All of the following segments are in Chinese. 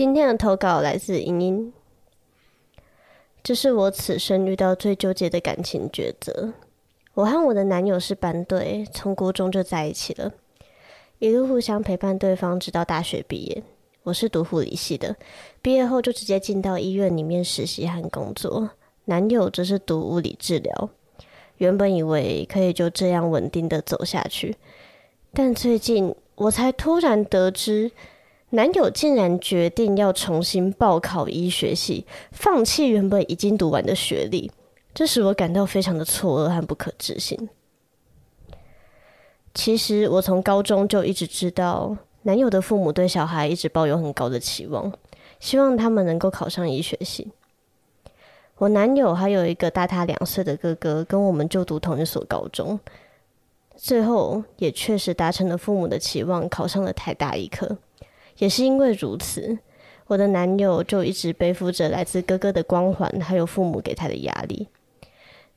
今天的投稿来自莹莹，这是我此生遇到最纠结的感情抉择。我和我的男友是班对，从国中就在一起了，一路互相陪伴对方，直到大学毕业。我是读护理系的，毕业后就直接进到医院里面实习和工作。男友则是读物理治疗，原本以为可以就这样稳定的走下去，但最近我才突然得知，男友竟然决定要重新报考医学系，放弃原本已经读完的学历，这使我感到非常的错愕和不可置信。其实我从高中就一直知道。男友的父母对小孩一直抱有很高的期望，希望他们能够考上医学系。我男友还有一个大他两岁的哥哥，跟我们就读同一所高中，最后也确实达成了父母的期望，考上了台大医科。也是因为如此，我的男友就一直背负着来自哥哥的光环，还有父母给他的压力。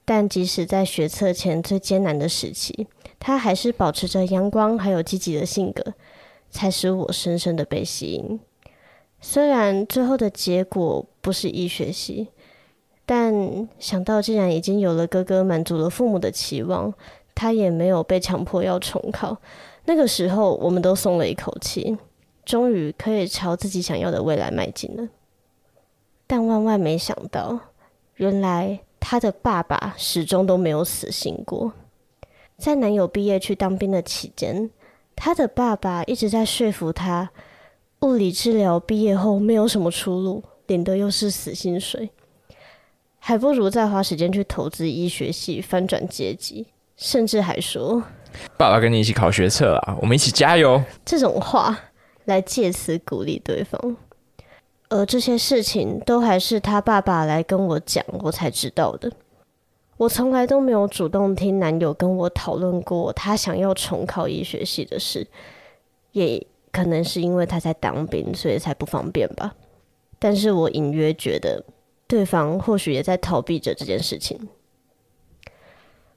但即使在学测前最艰难的时期，他还是保持着阳光还有积极的性格。才使我深深的被吸引。虽然最后的结果不是医学系，但想到既然已经有了哥哥满足了父母的期望，他也没有被强迫要重考。那个时候，我们都松了一口气，终于可以朝自己想要的未来迈进了。但万万没想到，原来他的爸爸始终都没有死心过。在男友毕业去当兵的期间，他的爸爸一直在说服他，物理治疗毕业后没有什么出路，领的又是死薪水，还不如再花时间去投资医学系，翻转阶级。甚至还说：“爸爸跟你一起考学测啊，我们一起加油。”这种话来借此鼓励对方。而这些事情都还是他爸爸来跟我讲，我才知道的。我从来都没有主动听男友跟我讨论过他想要重考医学系的事，也可能是因为他在当兵，所以才不方便吧。但是我隐约觉得，对方或许也在逃避着这件事情。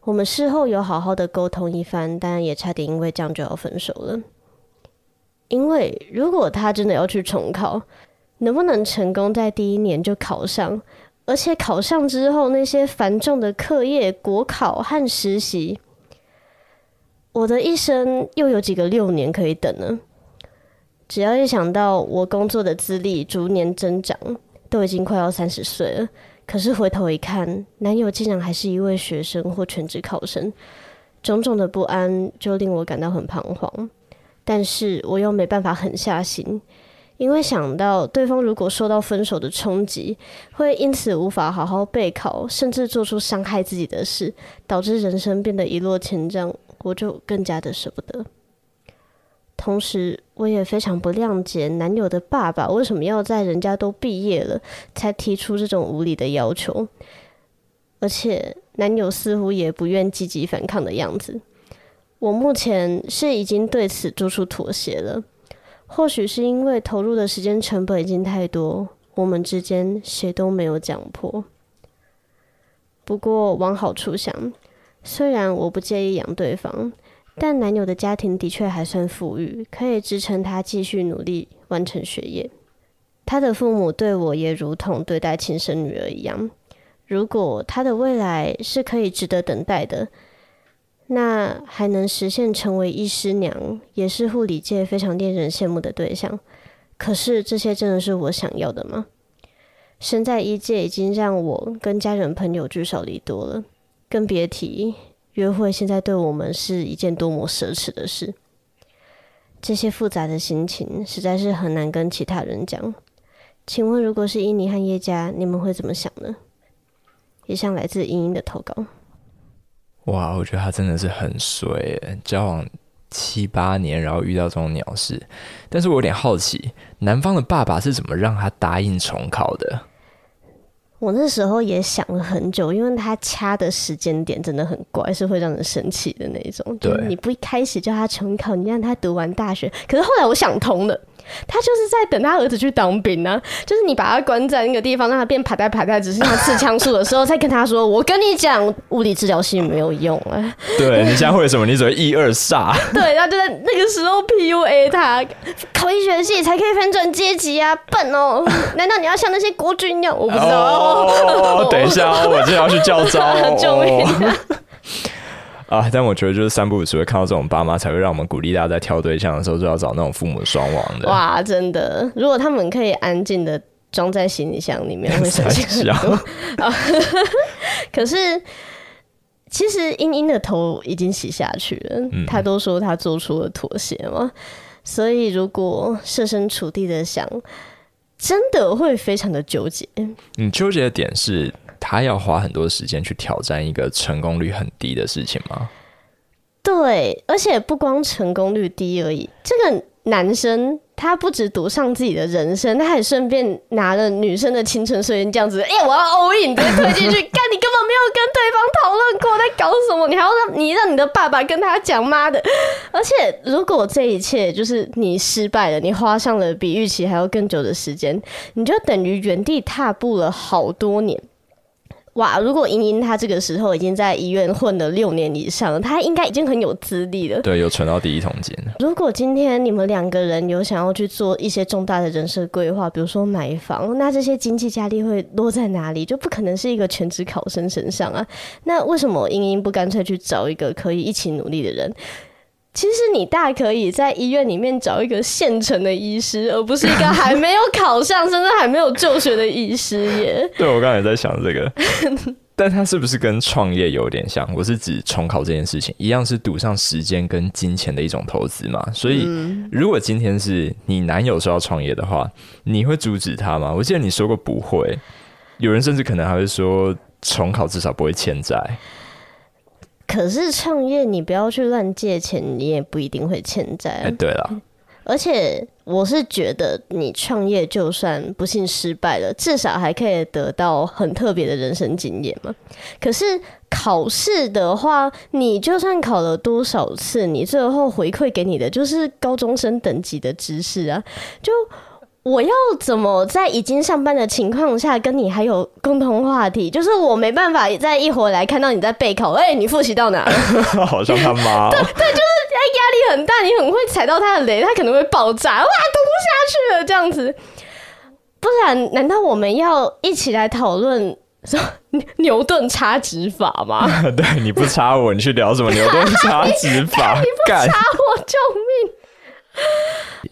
我们事后有好好的沟通一番，但也差点因为这样就要分手了。因为如果他真的要去重考，能不能成功在第一年就考上？而且考上之后，那些繁重的课业、国考和实习，我的一生又有几个六年可以等呢？只要一想到我工作的资历逐年增长，都已经快要三十岁了，可是回头一看，男友竟然还是一位学生或全职考生，种种的不安就令我感到很彷徨。但是我又没办法狠下心。因为想到对方如果受到分手的冲击，会因此无法好好备考，甚至做出伤害自己的事，导致人生变得一落千丈，我就更加的舍不得。同时，我也非常不谅解男友的爸爸为什么要在人家都毕业了才提出这种无理的要求，而且男友似乎也不愿积极反抗的样子。我目前是已经对此做出妥协了。或许是因为投入的时间成本已经太多，我们之间谁都没有讲破。不过往好处想，虽然我不介意养对方，但男友的家庭的确还算富裕，可以支撑他继续努力完成学业。他的父母对我也如同对待亲生女儿一样。如果他的未来是可以值得等待的。那还能实现成为医师娘，也是护理界非常令人羡慕的对象。可是这些真的是我想要的吗？身在医界已经让我跟家人朋友聚少离多了，更别提约会现在对我们是一件多么奢侈的事。这些复杂的心情实在是很难跟其他人讲。请问，如果是伊妮和叶家，你们会怎么想呢？以上来自英英的投稿。哇，我觉得他真的是很衰，交往七八年，然后遇到这种鸟事。但是我有点好奇，男方的爸爸是怎么让他答应重考的？我那时候也想了很久，因为他掐的时间点真的很怪，是会让人生气的那种。对，你不一开始叫他重考，你让他读完大学。可是后来我想通了，他就是在等他儿子去当兵啊，就是你把他关在那个地方，让他变爬带爬带，只是他刺枪术的时候，再跟他说：“我跟你讲，物理治疗系没有用啊。”对，你现在会什么？你只会一二煞。对，他就在那个时候 PUA 他，考医学系才可以翻转阶级啊，笨哦！难道你要像那些国军一样？我不知道。哦，等一下，我就要去叫招。救命啊！啊！但我觉得就是三不五时会看到这种爸妈，才会让我们鼓励大家在挑对象的时候，就要找那种父母双亡的。哇，真的！如果他们可以安静的装在行李箱里面，会省心很多。可是，其实英英的头已经洗下去了。嗯、他都说他做出了妥协嘛，所以如果设身处地的想，真的会非常的纠结。你纠结的点是？他要花很多时间去挑战一个成功率很低的事情吗？对，而且不光成功率低而已，这个男生他不止赌上自己的人生，他还顺便拿了女生的青春岁月，这样子，哎、我要 all in，直接推进去，干你根本没有跟对方讨论过在搞什么，你还要让你让你的爸爸跟他讲妈的，而且如果这一切就是你失败了，你花上了比预期还要更久的时间，你就等于原地踏步了好多年。哇！如果莹莹她这个时候已经在医院混了六年以上，她应该已经很有资历了。对，有存到第一桶金。如果今天你们两个人有想要去做一些重大的人生规划，比如说买房，那这些经济压力会落在哪里？就不可能是一个全职考生身上啊。那为什么莹莹不干脆去找一个可以一起努力的人？其实你大可以在医院里面找一个现成的医师，而不是一个还没有考上甚至还没有就学的医师耶。对，我刚才也在想这个，但他是不是跟创业有点像？我是指重考这件事情，一样是赌上时间跟金钱的一种投资嘛。所以，如果今天是你男友说要创业的话，你会阻止他吗？我记得你说过不会，有人甚至可能还会说重考至少不会欠债。可是创业，你不要去乱借钱，你也不一定会欠债。哎，对了，而且我是觉得，你创业就算不幸失败了，至少还可以得到很特别的人生经验嘛。可是考试的话，你就算考了多少次，你最后回馈给你的就是高中生等级的知识啊，就。我要怎么在已经上班的情况下跟你还有共同话题？就是我没办法在一回来看到你在备考，哎、欸，你复习到哪了？好像他妈、喔。对对，就是哎，压力很大，你很会踩到他的雷，他可能会爆炸，哇，读不下去了这样子。不然，难道我们要一起来讨论说牛顿差值法吗？对，你不插我，你去聊什么牛顿差值法？你不插我，救命！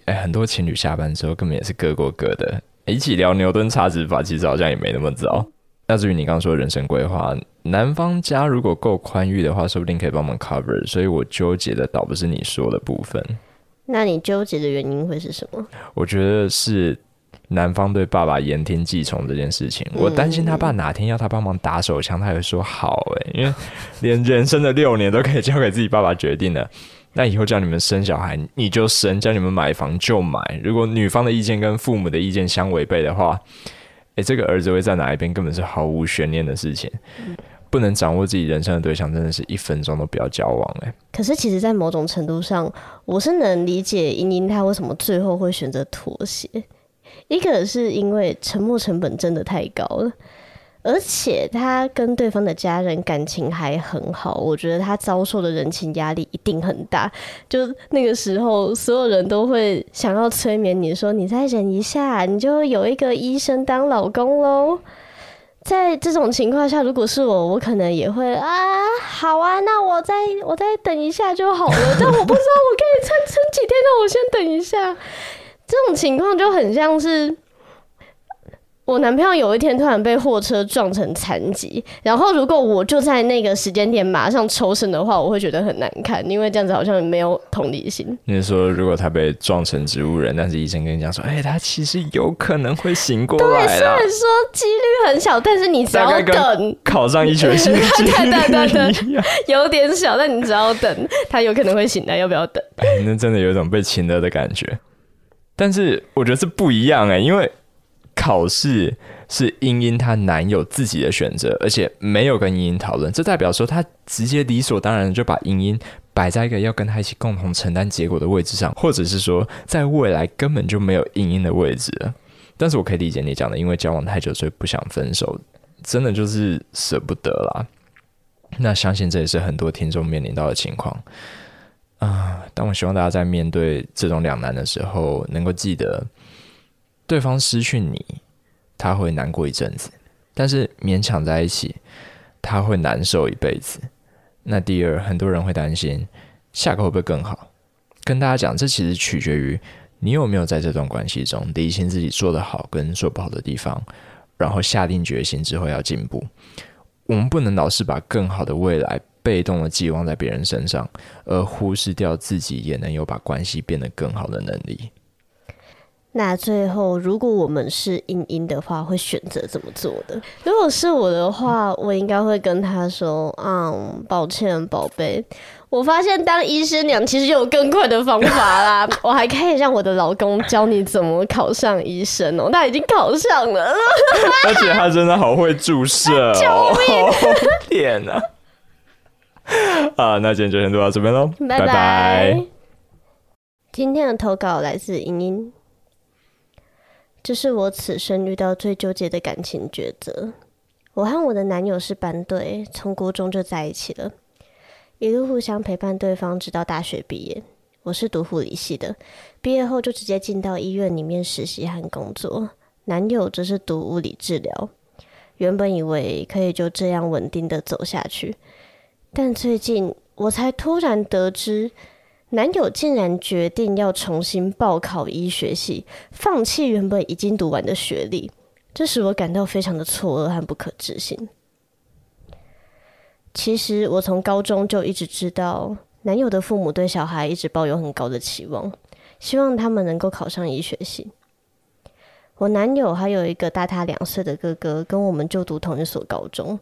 哎、欸，很多情侣下班之后根本也是各过各的，一起聊牛顿差值法，其实好像也没那么糟。那至于你刚刚说的人生规划，男方家如果够宽裕的话，说不定可以帮忙 cover。所以我纠结的倒不是你说的部分。那你纠结的原因会是什么？我觉得是男方对爸爸言听计从这件事情。我担心他爸哪天要他帮忙打手枪，他会说好诶、欸，因为连人生的六年都可以交给自己爸爸决定了。那以后叫你们生小孩，你就生；叫你们买房就买。如果女方的意见跟父母的意见相违背的话，诶、这个儿子会在哪一边，根本是毫无悬念的事情。不能掌握自己人生的对象，真的是一分钟都不要交往。诶，可是其实，在某种程度上，我是能理解莹莹她为什么最后会选择妥协。一个是因为沉没成本真的太高了。而且他跟对方的家人感情还很好，我觉得他遭受的人情压力一定很大。就那个时候，所有人都会想要催眠你说：“你再忍一下，你就有一个医生当老公喽。”在这种情况下，如果是我，我可能也会啊，好啊，那我再我再等一下就好了。但我不知道我可以撑撑几天，让我先等一下。这种情况就很像是。我男朋友有一天突然被货车撞成残疾，然后如果我就在那个时间点马上抽身的话，我会觉得很难看，因为这样子好像没有同理心。你是说，如果他被撞成植物人，但是医生跟你讲说，哎、欸，他其实有可能会醒过来。对，虽然说几率很小，但是你只要等考上医学系，对对对对，有点小，但你只要等，他有可能会醒来，要不要等？那真的有一种被擒了的感觉。但是我觉得是不一样哎、欸，因为。考试是英英她男友自己的选择，而且没有跟英英讨论，这代表说他直接理所当然就把英英摆在一个要跟他一起共同承担结果的位置上，或者是说在未来根本就没有因因的位置。但是我可以理解你讲的，因为交往太久，所以不想分手，真的就是舍不得啦。那相信这也是很多听众面临到的情况啊。但我希望大家在面对这种两难的时候，能够记得，对方失去你，他会难过一阵子，但是勉强在一起，他会难受一辈子。那第二，很多人会担心下个会不会更好？跟大家讲，这其实取决于你有没有在这段关系中理清自己做得好跟做不好的地方，然后下定决心之后要进步。我们不能老是把更好的未来被动的寄望在别人身上，而忽视掉自己也能有把关系变得更好的能力。那最后，如果我们是英英的话，会选择怎么做的？如果是我的话，我应该会跟他说：“嗯，抱歉，宝贝，我发现当医师娘其实有更快的方法啦。我还可以让我的老公教你怎么考上医生哦。他已经考上了，而且他真的好会注射哦！救命！天哪！啊，那今天就先录到这边喽，拜拜。今天的投稿来自英英。这是我此生遇到最纠结的感情抉择。我和我的男友是班对，从国中就在一起了，一路互相陪伴对方，直到大学毕业。我是读护理系的，毕业后就直接进到医院里面实习和工作。男友则是读物理治疗。原本以为可以就这样稳定的走下去，但最近我才突然得知。男友竟然决定要重新报考医学系，放弃原本已经读完的学历，这使我感到非常的错愕和不可置信。其实我从高中就一直知道，男友的父母对小孩一直抱有很高的期望，希望他们能够考上医学系。我男友还有一个大他两岁的哥哥，跟我们就读同一所高中，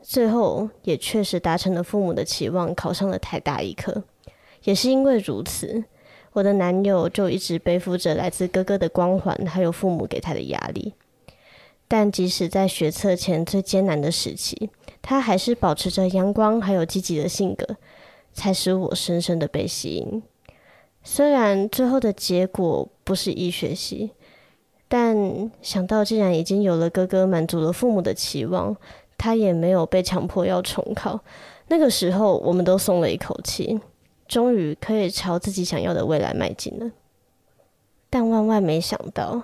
最后也确实达成了父母的期望，考上了台大医科。也是因为如此，我的男友就一直背负着来自哥哥的光环，还有父母给他的压力。但即使在学测前最艰难的时期，他还是保持着阳光还有积极的性格，才使我深深的被吸引。虽然最后的结果不是医学系，但想到既然已经有了哥哥满足了父母的期望，他也没有被强迫要重考，那个时候我们都松了一口气。终于可以朝自己想要的未来迈进了，但万万没想到，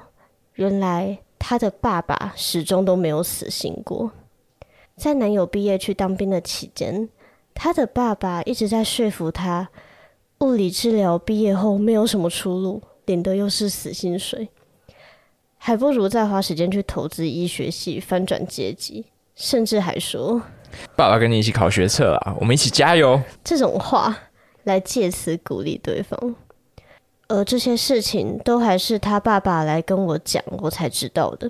原来他的爸爸始终都没有死心过。在男友毕业去当兵的期间，他的爸爸一直在说服他，物理治疗毕业后没有什么出路，领的又是死薪水，还不如再花时间去投资医学系，翻转阶级。甚至还说：“爸爸跟你一起考学测啊，我们一起加油。”这种话。来借此鼓励对方，而这些事情都还是他爸爸来跟我讲，我才知道的。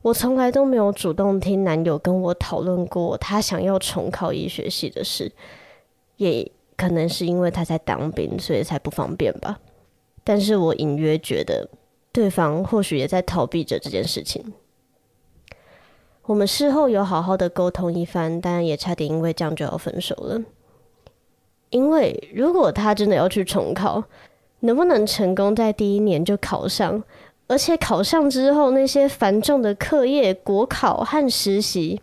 我从来都没有主动听男友跟我讨论过他想要重考医学系的事，也可能是因为他在当兵，所以才不方便吧。但是我隐约觉得，对方或许也在逃避着这件事情。我们事后有好好的沟通一番，但也差点因为这样就要分手了。因为如果他真的要去重考，能不能成功在第一年就考上？而且考上之后那些繁重的课业、国考和实习，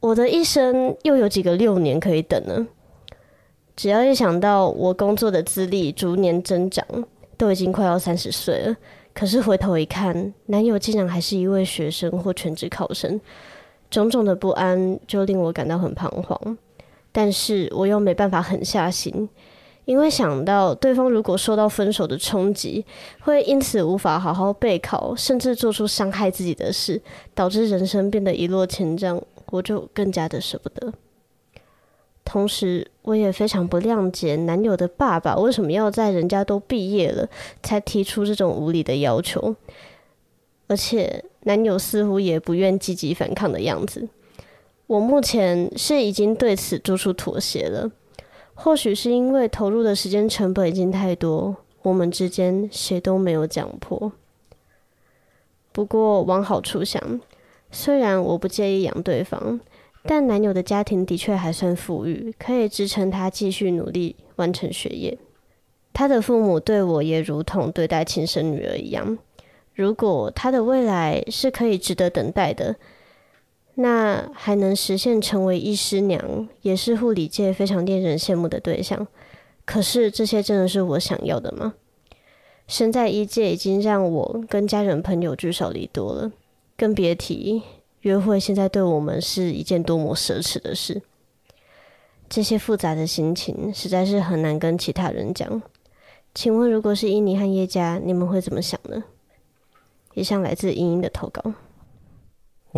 我的一生又有几个六年可以等呢？只要一想到我工作的资历逐年增长，都已经快要三十岁了，可是回头一看，男友竟然还是一位学生或全职考生，种种的不安就令我感到很彷徨。但是我又没办法狠下心，因为想到对方如果受到分手的冲击，会因此无法好好备考，甚至做出伤害自己的事，导致人生变得一落千丈，我就更加的舍不得。同时，我也非常不谅解男友的爸爸为什么要在人家都毕业了才提出这种无理的要求，而且男友似乎也不愿积极反抗的样子。我目前是已经对此做出妥协了，或许是因为投入的时间成本已经太多，我们之间谁都没有讲破。不过往好处想，虽然我不介意养对方，但男友的家庭的确还算富裕，可以支撑他继续努力完成学业。他的父母对我也如同对待亲生女儿一样。如果他的未来是可以值得等待的，那还能实现成为医师娘，也是护理界非常令人羡慕的对象。可是这些真的是我想要的吗？身在医界已经让我跟家人朋友聚少离多了，更别提约会现在对我们是一件多么奢侈的事。这些复杂的心情实在是很难跟其他人讲。请问，如果是伊妮和叶家，你们会怎么想呢？以上来自茵茵的投稿。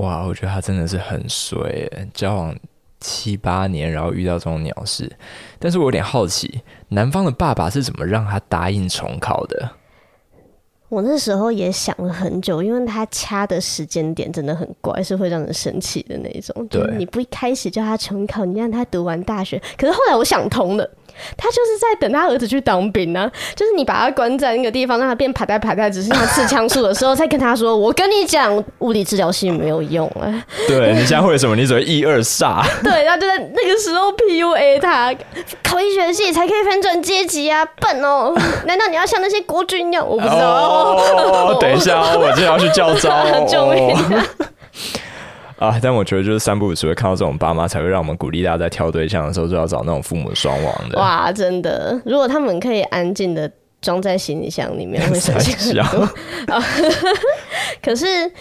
哇，我觉得他真的是很衰耶，交往七八年，然后遇到这种鸟事。但是我有点好奇，男方的爸爸是怎么让他答应重考的？我那时候也想了很久，因为他掐的时间点真的很怪，是会让人生气的那种。对，就是你不一开始叫他重考，你让他读完大学。可是后来我想通了。他就是在等他儿子去当兵呢、啊，就是你把他关在那个地方，让他变爬带爬带，只剩下刺枪术的时候，再跟他说：“我跟你讲，物理治疗系没有用啊。”对，你现在会什么？你只会一二煞。对，然后就在那个时候 PUA 他，考医学系才可以翻转阶级啊，笨哦！难道你要像那些国军一样？我不知道。哦，等一下，我就要去教召。救命！啊！但我觉得就是三不五时会看到这种爸妈，才会让我们鼓励大家在挑对象的时候就要找那种父母双亡的。哇，真的！如果他们可以安静的装在行李箱里面，会省钱很多。可是，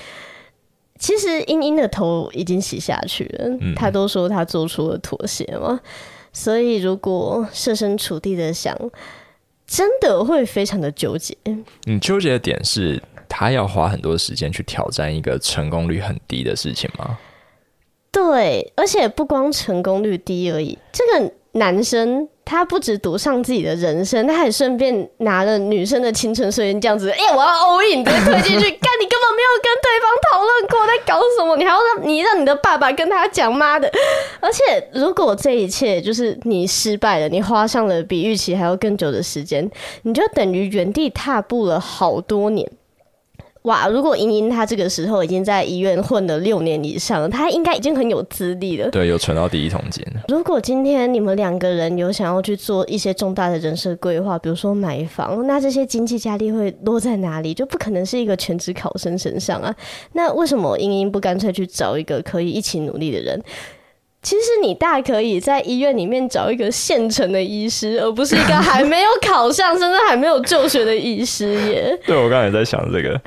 其实英英的头已经洗下去了。他、嗯、都说他做出了妥协嘛，所以如果设身处地的想，真的会非常的纠结。你纠结的点是？他要花很多时间去挑战一个成功率很低的事情吗？对，而且不光成功率低而已。这个男生他不止赌上自己的人生，他还顺便拿了女生的青春岁月，这样子，哎、我要 all in，直接推进去，干你根本没有跟对方讨论过在搞什么，你还要让你让你的爸爸跟他讲妈的。而且如果这一切就是你失败了，你花上了比预期还要更久的时间，你就等于原地踏步了好多年。哇！如果茵茵她这个时候已经在医院混了六年以上，她应该已经很有资历了。对，有存到第一桶金。如果今天你们两个人有想要去做一些重大的人生规划，比如说买房，那这些经济压力会落在哪里？就不可能是一个全职考生身上啊。那为什么茵茵不干脆去找一个可以一起努力的人？其实你大可以在医院里面找一个现成的医师，而不是一个还没有考上甚至还没有就学的医师耶。对，我刚才也在想这个，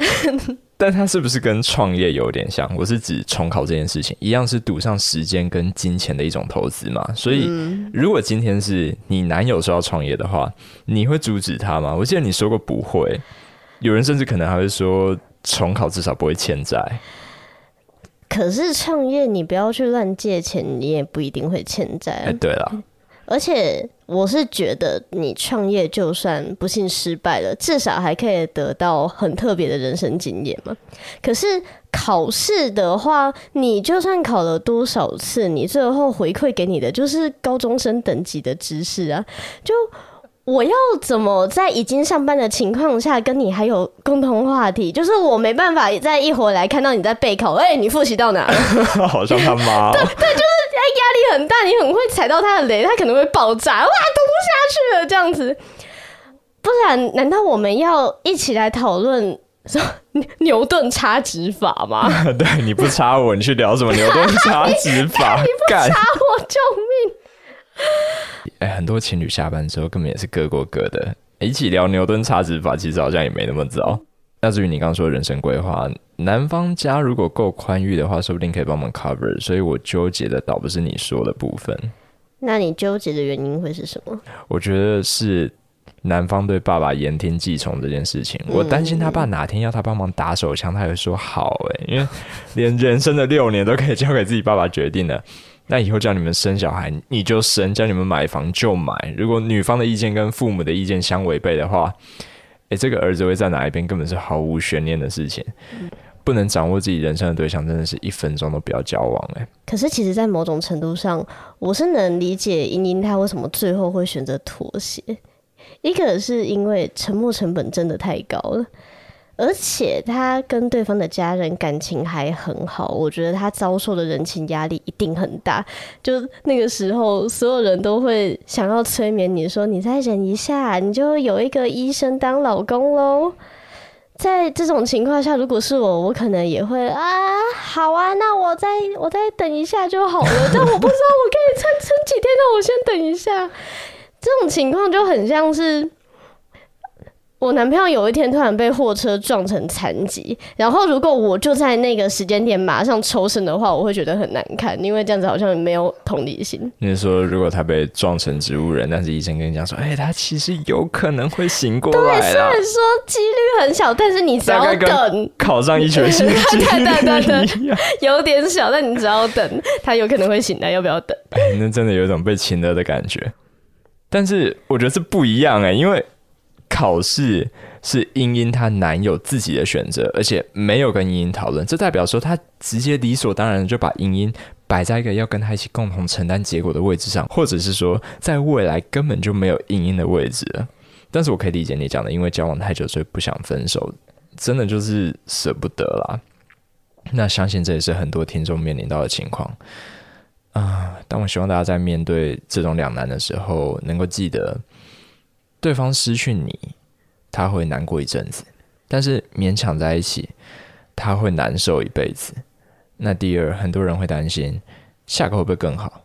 但他是不是跟创业有点像？我是指重考这件事情，一样是赌上时间跟金钱的一种投资嘛。所以，如果今天是你男友说要创业的话，你会阻止他吗？我记得你说过不会，有人甚至可能还会说重考至少不会欠债。可是创业，你不要去乱借钱，你也不一定会欠债。哎，对了，而且我是觉得，你创业就算不幸失败了，至少还可以得到很特别的人生经验嘛。可是考试的话，你就算考了多少次，你最后回馈给你的就是高中生等级的知识啊，就。我要怎么在已经上班的情况下跟你还有共同话题？就是我没办法再一回来看到你在备考，哎、欸，你复习到哪？好像他妈、喔。对对，就是哎，压力很大，你很会踩到他的雷，他可能会爆炸，哇，读不下去了这样子。不然，难道我们要一起来讨论说牛顿差值法吗？对，你不插我，你去聊什么牛顿差值法？你不插我，救命！哎、欸，很多情侣下班之后根本也是各过各的，一起聊牛顿差值法，其实好像也没那么糟。那至于你刚刚说人生规划，男方家如果够宽裕的话，说不定可以帮忙 cover。所以我纠结的倒不是你说的部分。那你纠结的原因会是什么？我觉得是男方对爸爸言听计从这件事情。我担心他爸哪天要他帮忙打手枪，他会说好哎、欸，因为连人生的六年都可以交给自己爸爸决定了。那以后叫你们生小孩，你就生；叫你们买房就买。如果女方的意见跟父母的意见相违背的话，诶、这个儿子会在哪一边，根本是毫无悬念的事情。不能掌握自己人生的对象，真的是一分钟都不要交往。诶，可是其实，在某种程度上，我是能理解莹莹她为什么最后会选择妥协。一个是因为沉没成本真的太高了。而且他跟对方的家人感情还很好，我觉得他遭受的人情压力一定很大。就那个时候，所有人都会想要催眠你说：“你再忍一下，你就有一个医生当老公喽。”在这种情况下，如果是我，我可能也会啊，好啊，那我再我再等一下就好了。但我不知道我可以撑撑几天，那我先等一下。这种情况就很像是。我男朋友有一天突然被货车撞成残疾，然后如果我就在那个时间点马上抽身的话，我会觉得很难看，因为这样子好像没有同理心。你是说，如果他被撞成植物人，但是医生跟你讲说，哎、欸，他其实有可能会醒过来。对，虽然说几率很小，但是你只要等考上医学系，对对对对，有点小，但你只要等，他有可能会醒来，要不要等？哎、那真的有一种被擒了的感觉。但是我觉得是不一样哎、欸，因为。考试是英英她男友自己的选择，而且没有跟英英讨论，这代表说他直接理所当然就把英英摆在一个要跟他一起共同承担结果的位置上，或者是说在未来根本就没有英英的位置。但是我可以理解你讲的，因为交往太久所以不想分手，真的就是舍不得啦。那相信这也是很多听众面临到的情况啊。但我希望大家在面对这种两难的时候，能够记得。对方失去你，他会难过一阵子；但是勉强在一起，他会难受一辈子。那第二，很多人会担心下个会不会更好？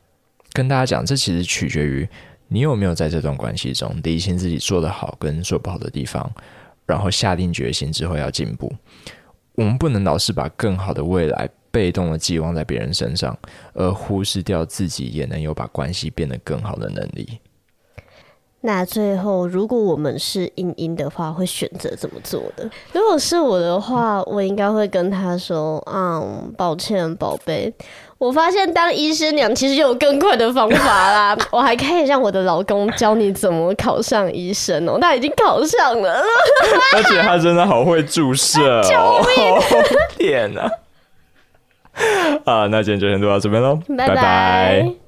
跟大家讲，这其实取决于你有没有在这段关系中理清自己做得好跟做不好的地方，然后下定决心之后要进步。我们不能老是把更好的未来被动的寄望在别人身上，而忽视掉自己也能有把关系变得更好的能力。那最后，如果我们是英英的话，会选择怎么做的？如果是我的话，我应该会跟他说：“嗯，抱歉，宝贝，我发现当医师娘其实有更快的方法啦。我还可以让我的老公教你怎么考上医生哦，他已经考上了，而且他真的好会注射哦！救命！天哪！啊，那今天就先录到这边喽，拜拜。拜拜。